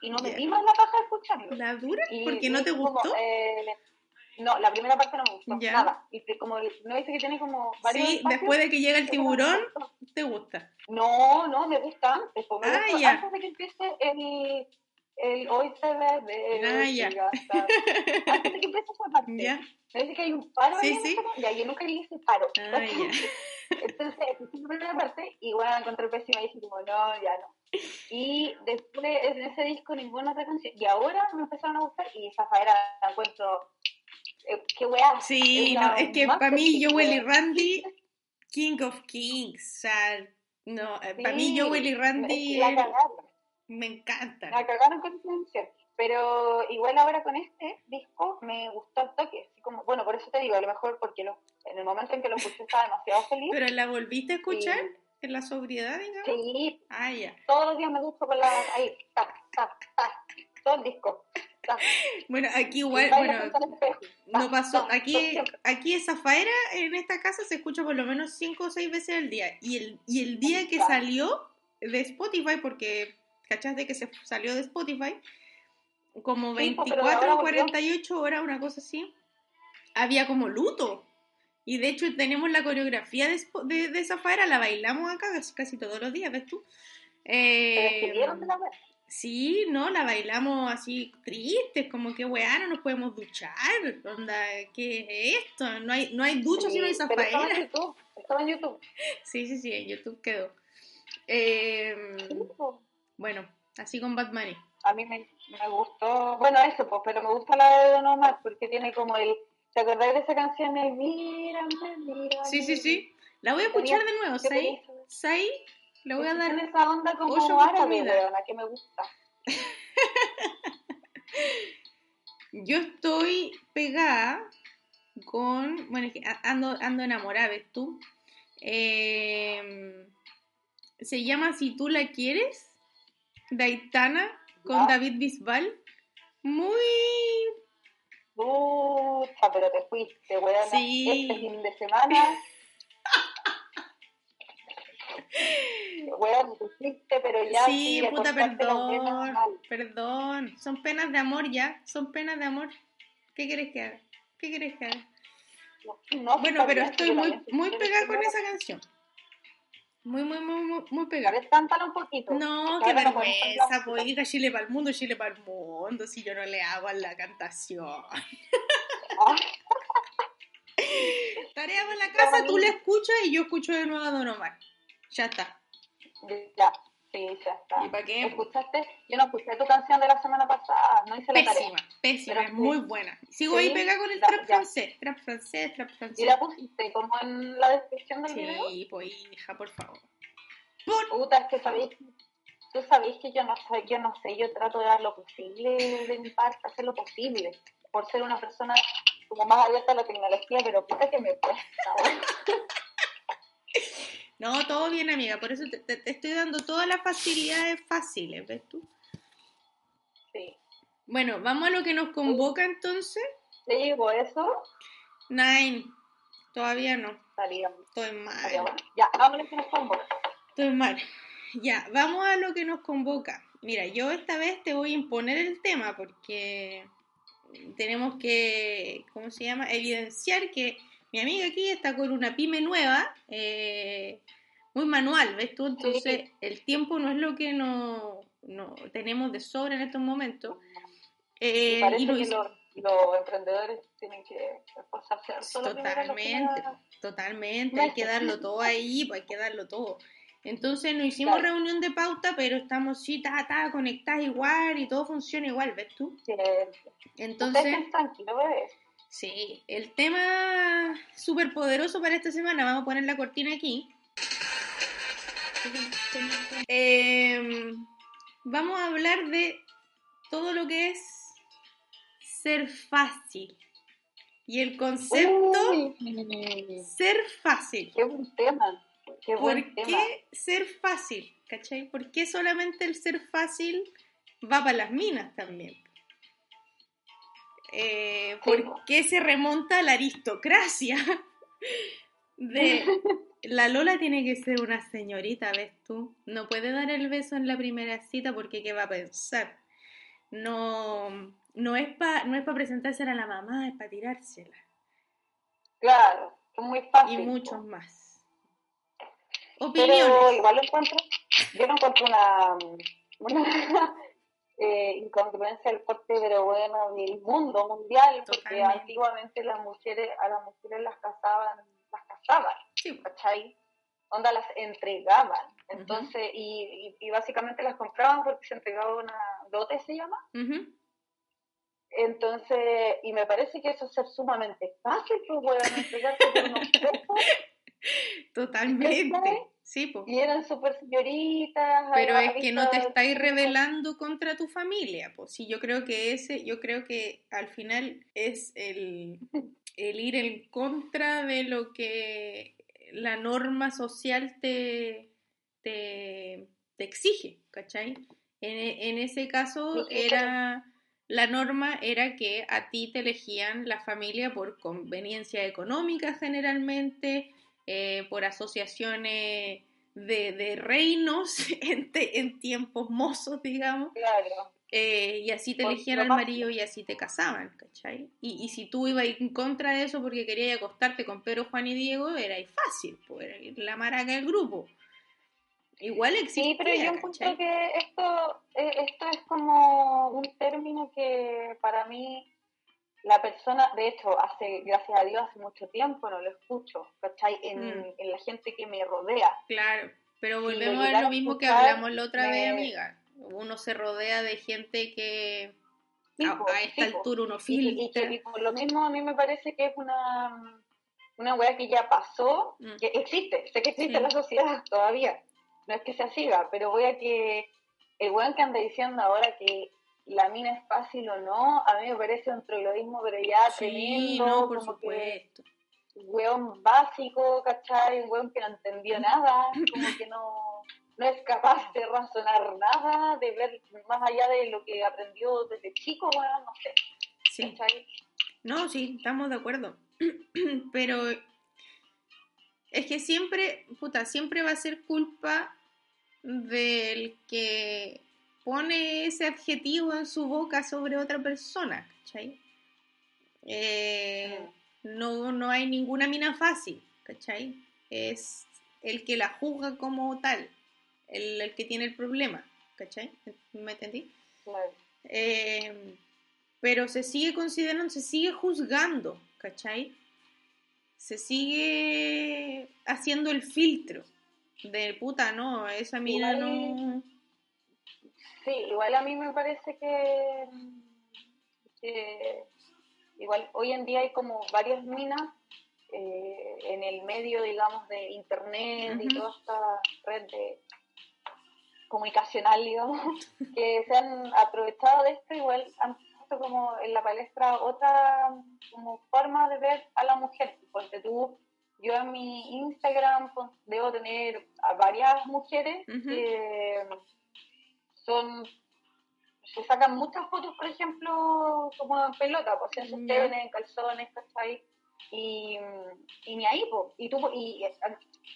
Y no me Ya. di más la paja de escucharlo. ¿La dura? ¿Porque no te dije como, gustó? eh, no, la primera parte no me gustó, Ya. nada. Y te- como no dice que tiene como varios Sí, espacios, después de que llega el tiburón, te gusta. No, no, me gusta antes. me Ah, gustó ya. Antes de que empiece el, el hoy se ve de Ah, ya. Antes de que empiece esa parte. ¿Ya? Me dice que hay un paro Sí, ahí sí. parte. Ya, yo nunca leí ese paro. Ah, ya. Entonces, la primera parte y bueno, la encontré pésima y dije como, no, ya no. Y después en ese disco ninguna otra canción. Y ahora me empezaron a gustar y Zafaera la encuentro... eh, qué weá. Sí, no, es que para mí Joel y. Randy, King of Kings, o sea, no, para mí Sí, Joel y Randy La eh, cagaron. me encantan. La cagaron con esta canción. Pero igual ahora con este disco me gustó el toque. Así como, bueno, por eso te digo, a lo mejor porque lo, en el momento en que lo escuché estaba demasiado feliz. ¿Pero la volviste a escuchar? Y- ¿En la sobriedad, digamos? Sí, Ah, ya. todos los días me gusto con la. Ahí, ta, ta, ta. Todo el disco. Ta. Bueno, aquí igual, bueno, no pasó. ta, Aquí, aquí esa faera en esta casa se escucha por lo menos cinco o seis veces al día. Y el, y el día que salió de Spotify, porque cachaste que se salió de Spotify, como Sí, pues, pero 24 ahora o volvió. 48 horas, una cosa así, había como luto. Y de hecho tenemos la coreografía de, de, de esa faera, la bailamos acá casi, todos los días, ¿ves tú? Eh, Sí, no, la bailamos así tristes, como que weá, no nos podemos duchar, onda, ¿qué es esto? No hay, no hay ducha si no hay Sí, pero estaba en. YouTube. Estaba en YouTube. Sí, sí, sí, en YouTube quedó. Eh, Sí, pues. bueno, así con Bunny. A mí me, me gustó, bueno, eso, pues, pero me gusta la de Don Omar porque tiene como el. ¿Te acordáis de esa canción? El mírame, mírame. Sí, sí, sí. La voy a escuchar de nuevo, ¿Qué te Sai. Le voy a dar... Tiene esa onda como árabe, weona, que me gusta. Yo estoy pegada con. Bueno, es que ando, ando enamorada, ¿ves tú? Eh, se llama Si tú la quieres, de Aitana con. David Bisbal. Muy. Pucha, pero te fuiste, weona. Sí. Este fin de semana. Weón, pero ya. sí, puta, perdón. Perdón. Son penas de amor ya. Son penas de amor. ¿Qué quieres que haga? ¿Qué quieres que haga? No, Bueno, está pero estoy muy, muy soy pegada con esa canción. Muy, muy, muy, muy, pegada. cántala un poquito. No, qué vergüenza, pues hija, Chile para el mundo, Chile para el mundo, si yo no le hago a la cantación. Ah, Tarea para la casa, tú la escuchas y yo escucho de nuevo a Don Omar. Ya está. Ya, sí, ya está. ¿Y para qué? ¿Escuchaste? Yo no escuché tu canción de la semana pasada, no hice la tarea. Pésima, pésima, es muy sí. buena. Sigo ahí Sí, pegada con el trap ya. francés, trap francés, trap ¿Y francés. la pusiste como en la descripción del video? Sí, pues hija, por favor. Por... Puta, es que sabéis, tú sabéis que yo no sé, yo no sé, yo trato de dar lo posible de mi parte, hacer lo posible, por ser una persona como más abierta a la tecnología, pero puta que me cuesta. No, todo bien, amiga, por eso te, te- te estoy dando todas las facilidades fáciles, ¿ves tú? Sí. Bueno, vamos a lo que nos convoca entonces. Te digo eso, Nine, todavía no, estaría, estoy mal. estaría bueno. Ya, vámonos que nos convoca. Estoy mal. Ya, vamos a lo que nos convoca. Mira, yo esta vez te voy a imponer el tema porque tenemos que, ¿cómo se llama? Evidenciar que mi amiga aquí está con una pyme nueva, eh, muy manual, ¿ves tú? Entonces, el tiempo no es lo que no, no tenemos de sobra en estos momentos. Y Eh, parece y lo que hizo- lo, los emprendedores tienen que esforzarse Totalmente, totalmente, hay que darlo todo ahí, pues hay que darlo todo. Entonces no hicimos reunión de pauta, pero estamos sí, ta, ta, conectadas igual y todo funciona igual, ¿ves tú? Sí. Entonces... tranquilo, Sí, el tema súper poderoso para esta semana, vamos a poner la cortina aquí. Em, vamos a hablar de todo lo que es ser fácil. Y el concepto ser fácil. Qué buen tema. ¿Por qué ser fácil? ¿Cachai? ¿Por qué solamente el ser fácil va para las minas también? Eh, ¿Por qué se remonta a la aristocracia? De la Lola tiene que ser una señorita, ¿ves tú? No puede dar el beso en la primera cita porque ¿qué va a pensar? No, no es para no es para presentársela a la mamá, es para tirársela. Claro, es muy fácil. Y muchos más. Opiniones. Pero igual lo encuentro, yo no encuentro una, una eh, incongruencia del porte pero bueno del mundo mundial, porque antiguamente las mujeres, a las mujeres las casaban, las casaban, sí. ¿cachai? Onda las entregaban. Entonces, y, y, básicamente las compraban porque se entregaba una dote, se llama. Entonces, y me parece que eso es ser sumamente fácil, que puedan entregarse por unos Totalmente. Sí, Y eran súper señoritas. Pero es que no te estáis revelando contra tu familia, pues sí, yo creo que ese, yo creo que al final es el, el ir en contra de lo que la norma social te, te, te exige, ¿cachai? En, en ese caso era la norma era que a ti te elegían la familia por conveniencia económica generalmente, eh, por asociaciones de, reinos en, tiempos mozos, digamos. Claro. Eh, y así te elegían al marido y así te casaban, ¿cachai? Y, y si tú ibas en contra de eso porque querías acostarte con Pedro, Juan y Diego, era fácil, pues era la maraca del grupo. Igual existe. Sí, pero yo encuentro que esto, eh, esto es como un término que para mí la persona, de hecho, hace, gracias a Dios, hace mucho tiempo no lo escucho, ¿cachai? En, mm. en la gente que me rodea. Claro, pero volvemos a lo mismo que hablamos la otra vez, amiga. Uno se rodea de gente que a, esta altura uno filtra. Y, por lo mismo a mí me parece que es una, una wea que ya pasó, mm. que existe, sé que existe en la sociedad todavía. No es que se siga, pero voy a que el weón que anda diciendo ahora que la mina es fácil o no, a mí me parece un troglodismo, pero ya sí, tremendo. No, por supuesto. un weón básico, ¿cachai? Un weón que no entendió nada, como que no, no es capaz de razonar nada, de ver más allá de lo que aprendió desde chico, weón, no sé. Sí. No, sí, estamos de acuerdo. pero es que siempre, puta, siempre va a ser culpa del que pone ese adjetivo en su boca sobre otra persona, ¿cachai? Eh, no, no hay ninguna mina fácil, ¿cachai? Es el que la juzga como tal, el, que tiene el problema, ¿cachai? ¿Me entendí? Eh, pero se sigue considerando, se sigue juzgando, ¿cachai? Se sigue haciendo el filtro de puta, no, esa mina no Sí, igual a mí me parece que, igual hoy en día hay como varias minas eh, en el medio, digamos, de internet y toda esta red de comunicacional, digamos, que se han aprovechado de esto, igual han puesto como en la palestra otra como forma de ver a la mujer, porque tú, yo en mi Instagram pues, debo tener a varias mujeres que son se sacan muchas fotos, por ejemplo, como en pelota, pues en sostenes, en calzones, ¿cachai? Y, y ni ahí, pues. Y, tú, y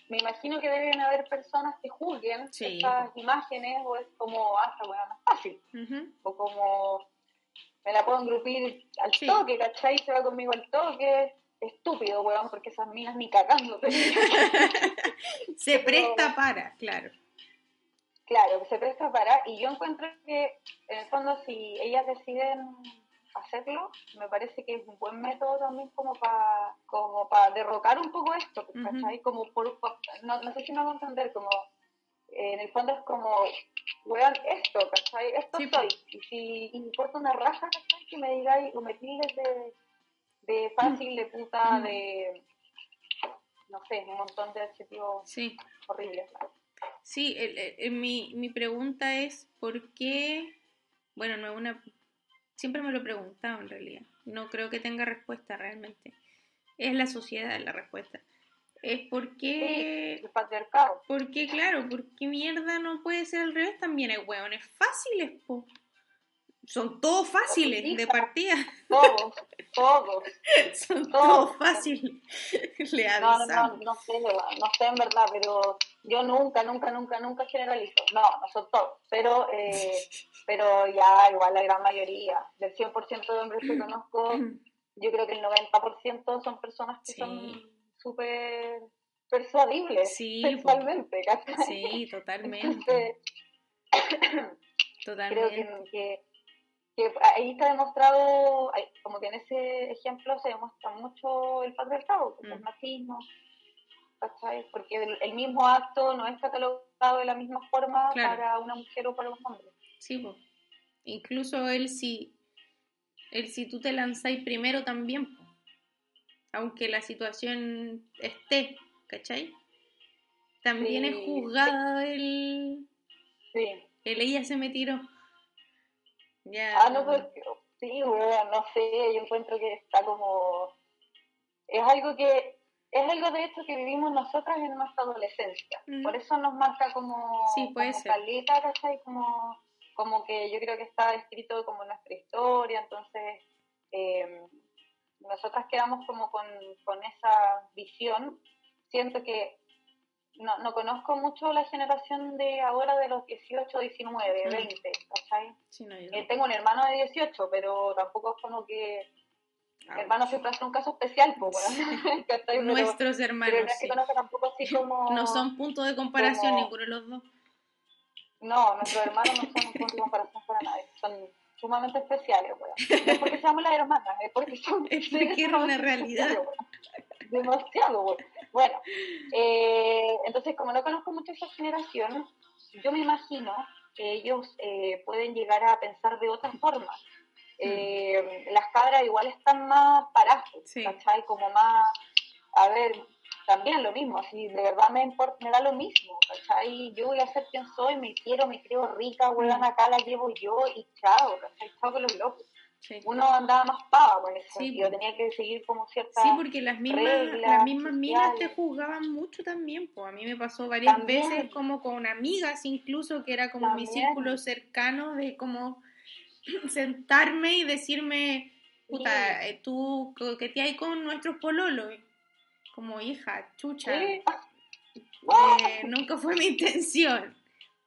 me imagino que deben haber personas que juzguen estas imágenes, o es como, ah, bueno, no es fácil. O como, me la puedo engrupir al toque, ¿cachai? Se va conmigo al toque. Estúpido, weón, porque esas minas ni cagando. se presta para, claro. Claro, que se presta para, y yo encuentro que en el fondo si ellas deciden hacerlo, me parece que es un buen método también como para como para derrocar un poco esto, ¿cachai? Como por, no, no, sé si me hago entender, como en el fondo es como, weón, esto, ¿cachai? Esto soy. Y si importa una raza, ¿cachai? Que me digáis, o me tildes de, de fácil, de puta, de, no sé, un montón de adjetivos sí. horribles. Sí, mi, mi pregunta es, ¿por qué? Bueno, no es una... Siempre me lo he preguntado en realidad. No creo que tenga respuesta realmente. Es la sociedad la respuesta es porque... Sí, el patriarcado. Porque, claro, porque mierda no puede ser al revés también. Hay hueones fáciles, po. Son todos fáciles de partida. Todos, todos. Son todos, fáciles. Le no, no, no, no sé, no sé en verdad, pero yo nunca, nunca, nunca, nunca generalizo. No, no son todos, pero, eh, pero ya igual la gran mayoría, del 100% de hombres que conozco, yo creo que el 90% son personas que son súper persuadibles sí, sexualmente, Sí, totalmente. totalmente. Creo que, que, ahí está demostrado, como que en ese ejemplo se demuestra mucho el patriarcado, el mm. machismo, ¿cachai? Porque el, mismo acto no es catalogado de la misma forma para una mujer o para un hombre. Sí, pues. incluso él si, él si tú te lanzáis primero también, aunque la situación esté, ¿cachai? También es juzgado el... Sí. El ella se me tiró. Ya. Ah, no, pues, sí, bueno, no sé, yo encuentro que está como... Es algo que... Es algo de hecho que vivimos nosotras en nuestra adolescencia. Mm. Por eso nos marca como... Sí, puede como ser. Caleta, ¿cachai? Como, como que yo creo que está escrito como nuestra historia, entonces... Eh, nosotras quedamos como con, esa visión. Siento que no, no, conozco mucho la generación de ahora de los 18, 19, 20, ¿cachai? Eh, tengo un hermano de 18, pero tampoco es como que... Ah, hermano siempre hace un caso especial, pues, Nuestros hermanos. no son punto de comparación ninguno de los dos. No, nuestros hermanos no son un punto de comparación para nadie. Son sumamente especiales, No es porque seamos las hermanas, es porque son... Es porque era una realidad. Demasiado, bueno. Eh, entonces, como no conozco mucho esa generación, yo me imagino que ellos eh, pueden llegar a pensar de otra forma. Eh, las cabras igual están más paradas, ¿cachai? Como más, a ver, también lo mismo, así de verdad me, importa, me da lo mismo, ¿cachai? Yo voy a ser quien soy, me quiero, me creo rica, weón, acá la llevo yo y chao, ¿cachai? Chao que los locos. Uno andaba más pava con eso, sí, tenía que seguir como cierta Sí, porque las mismas, las mismas minas te juzgaban mucho también, pues a mí me pasó varias veces como con amigas incluso, que era como mi círculo cercano de como sentarme y decirme, puta, eh, tú que te hay con nuestros pololos, como hija, chucha. Eh, nunca fue mi intención.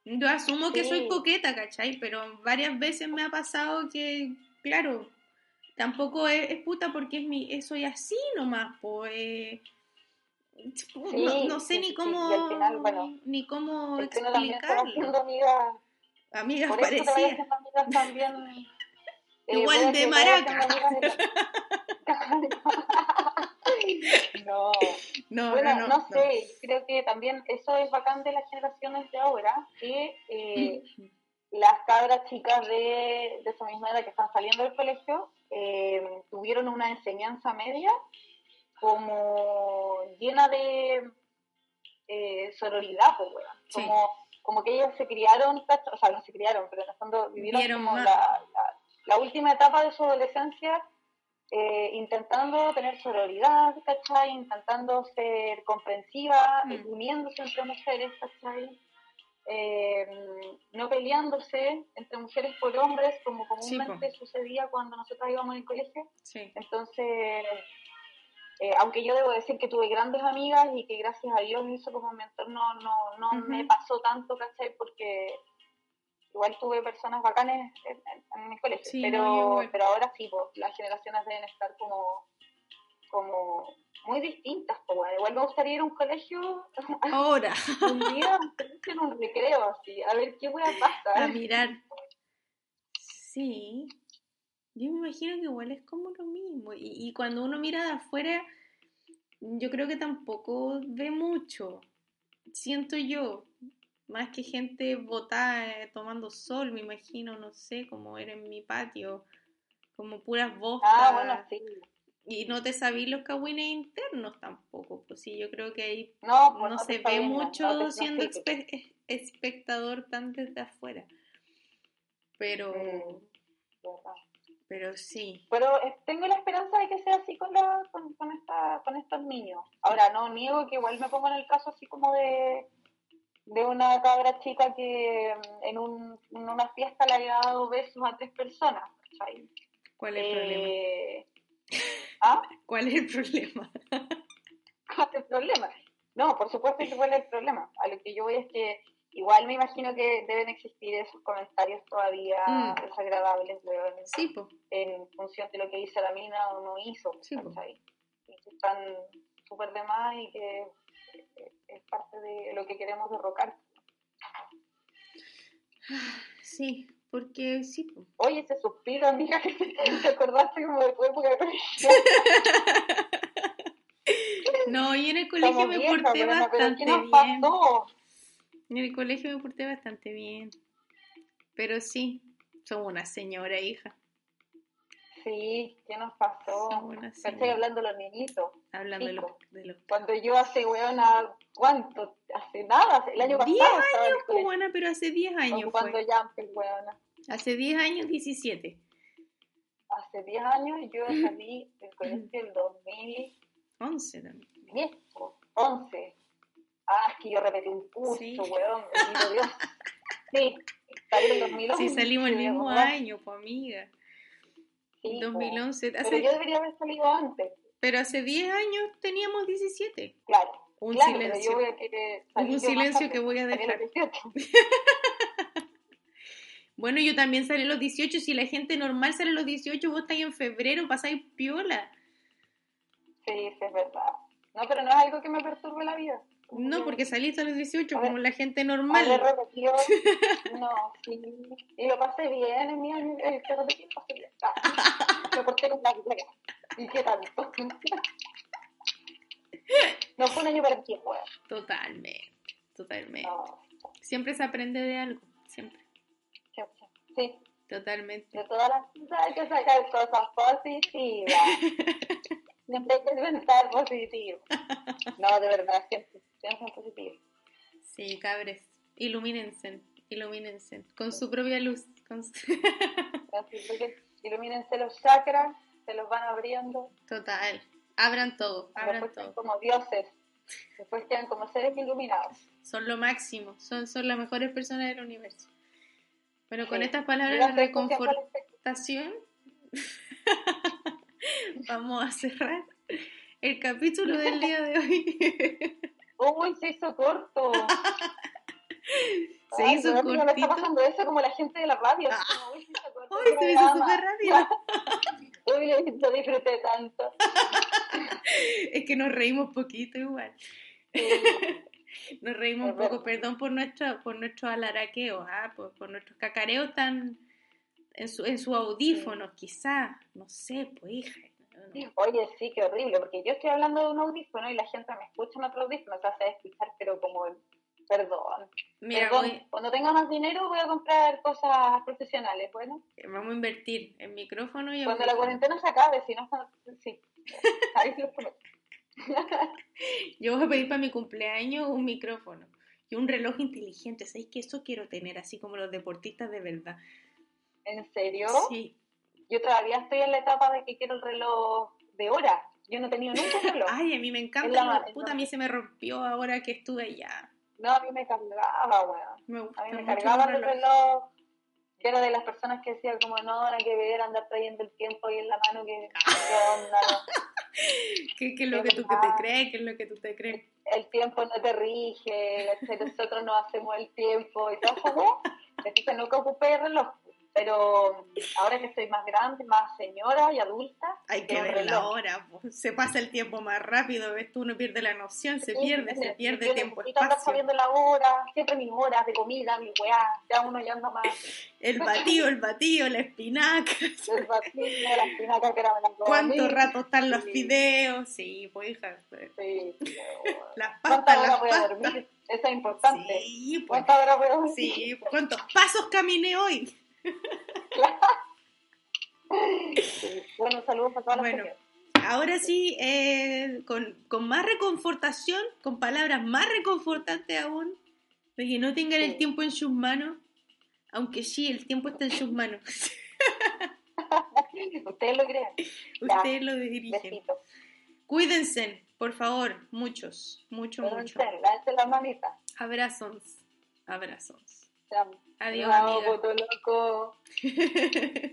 Yo asumo que soy coqueta, ¿cachai? Pero varias veces me ha pasado que, claro, tampoco es, puta porque es mi, soy así nomás, pues. no, sé ni cómo ni cómo explicarlo. Amigas parecidas. Igual de maraca. no. No, bueno, no, sé, creo que también eso es bacán de las generaciones de ahora, que eh, las cabras chicas de, de esa misma edad que están saliendo del colegio eh, tuvieron una enseñanza media como llena de eh, sororidad, pues, como, como que ellos se criaron, o sea, no se criaron, pero en el fondo vivieron como la, la última etapa de su adolescencia eh, intentando tener sororidad, ¿cachai? Intentando ser comprensiva, mm. uniéndose entre mujeres, ¿cachai? Eh, no peleándose entre mujeres por hombres, como comúnmente sucedía cuando nosotros íbamos el colegio. Entonces, eh, aunque yo debo decir que tuve grandes amigas y que gracias a Dios eso como mentor no, no, no me pasó tanto, ¿cachai? Porque igual tuve personas bacanes en, mi colegio, pero, pero ahora sí, pues, las generaciones deben estar como, como muy distintas. Pues, igual me gustaría ir a un colegio ahora, un día, en un recreo, así, a ver qué voy a pasar. A mirar. Sí. Yo me imagino que igual es como lo mismo. Y, y cuando uno mira de afuera, yo creo que tampoco ve mucho. Siento yo. Más que gente botada eh, tomando sol, me imagino, no sé, como era en mi patio. Como puras bocas. Ah, bueno, sí. Y no te sabís los cagüines internos tampoco. Pues sí, yo creo que ahí No, pues no, se ve mucho no siendo espe- espectador tan desde afuera. Pero, Mm, pero sí. Pero eh, tengo la esperanza de que sea así con, la, con, con, esta, con estos niños. Ahora, no niego que igual me pongo en el caso así como de, de una cabra chica que mm, en, un, en una fiesta le haya dado besos a tres personas. ¿cachai? ¿Cuál es el problema? Eh, ¿Ah? ¿Cuál es el problema? ¿Cuál es el problema? No, por supuesto que cuál es el problema. A lo que yo voy es que igual me imagino que deben existir esos comentarios todavía Mm. desagradables Sí, en función de lo que hizo la mina o no hizo. Sí. Y que están súper de más y que es parte de lo que queremos derrocar. Sí, porque sí. Oye, ese suspiro, amiga, que te acordaste como de tu época. No, y en el colegio Estamos me porté pero bastante ¿qué nos bien. pasó? En el colegio me porté bastante bien. Pero sí, somos una señora hija. Sí, ¿qué nos pasó? Estoy señora. hablando de los niñitos. Hablando de los, de los Cuando yo hace, weona, ¿cuánto? Hace nada, el año pasado 10 estaba en el años, pues, buena, pero hace 10 años ocupando fue. jumping, weona. Hace 10 años, 17. Hace 10 años yo salí del colegio el 2010, 11 también. po, 11. Ah, es que yo repetí un curso, Sí. weón, Dios. Sí, salí en 2011. Sí, salimos el mismo ¿verdad? año, pues amiga. Sí, po. 2011. Pero Hace- yo debería haber salido antes, pero hace 10 años teníamos 17. claro. Un claro, silencio. pero yo voy a querer salir Un silencio tarde, que voy a dejar. los 18. Bueno, yo también salí a los 18. Si la gente normal sale a los 18, vos estáis en febrero, pasáis piola. Sí, sí, es verdad. No, pero no es algo que me perturbe la vida. No, porque saliste a los 18 A ver, como la gente normal. repetido, no, sí. Y lo pasé bien en mi año, el que repetí lo pasé bien. Ah, me porté con la regla. ¿Y qué tanto? No fue un año perdido, weón. Totalmente, totalmente. No, Siempre se aprende de algo, siempre. sí, sí. Totalmente. De todas las cosas hay que sacar cosas positivas. Siempre hay que pensar positivo. No, de verdad, siempre, siempre positivo. Sí, cabres. Ilumínense, ilumínense. Con su propia luz. Con su- ilumínense los chakras, se los van abriendo. Total. Abran todo, abran Después todo. como dioses. Después quedan como seres iluminados. Son lo máximo. Son, son las mejores personas del universo. Bueno, con Sí. estas palabras de reconfortación, vamos a cerrar el capítulo del día de hoy. Uy, se hizo corto. Se Ay, hizo no me está cortito. pasando eso como la gente de la radio. Ah. Como, Uy, se hizo corto. ¡Ay, el se me hizo programa. súper rápido! Uy, lo, lo disfruté tanto. Es que nos reímos poquito igual. Sí. Nos reímos Es un poco, verdad. perdón por nuestro, por nuestros alaraqueos, ah, por, por nuestros cacareos tan en su, en sus audífonos, quizá, no sé, pues hija. no, no. Oye, sí, qué horrible, porque yo estoy hablando de un audífono y la gente me escucha en otro audífono, se a escuchar, pero como, perdón. Mira, perdón. voy- Cuando tenga más dinero voy a comprar cosas profesionales, bueno. vamos a invertir en micrófono y Cuando la cuarentena se acabe, si no, sí. Yo voy a pedir para mi cumpleaños un micrófono y un reloj inteligente. ¿Sabéis que eso quiero tener, así como los deportistas de verdad? ¿En serio? Sí. Yo todavía estoy en la etapa de que quiero el reloj de hora. Yo no he tenido nunca un reloj. Ay, a mí me En encanta. la puta, no. a mí se me rompió ahora que estuve allá. No, a mí me cargaba, weón. Me gusta A mí me cargaba el reloj. Yo era de las personas que decía como, no, nada que ver, andar trayendo el tiempo ahí en la mano, que qué onda, no. ¿Qué, qué es lo que tú que te crees? ¿Qué es lo que tú te crees? el tiempo no te rige, ¿cachai? nosotros no hacemos el tiempo y todo. Entonces nunca ocupé el reloj. Pero ahora que estoy más grande, más señora y adulta, Hay que ver la hora, se pasa el tiempo más rápido, ves tú, uno pierde la noción, se pierde, se pierde Yo tiempo, necesito andar sabiendo la hora, siempre mis horas de comida, mi weá, ya uno ya anda más. El batido, el batido, la espinaca, El vacío, la espinaca que era cuánto rato están los Sí. fideos, sí, pues hija, Sí, las ¿Cuántas pastas, las voy a pastas. dormir? Eso es importante. Sí, pues, ¿Cuántas horas voy a dormir? sí, ¿cuántos pasos caminé hoy? Bueno, saludos para todas Bueno. Ahora sí, eh, con, con más reconfortación, con palabras más reconfortantes aún, de que no tengan el tiempo en sus manos, aunque sí, el tiempo está en sus manos. Ustedes lo creen. Ya, Ustedes lo dirigen. Cuídense, por favor, muchos, mucho, mucho. Lávense lávense las manitas. Abrazos, abrazos. Adiós, amiga. loco.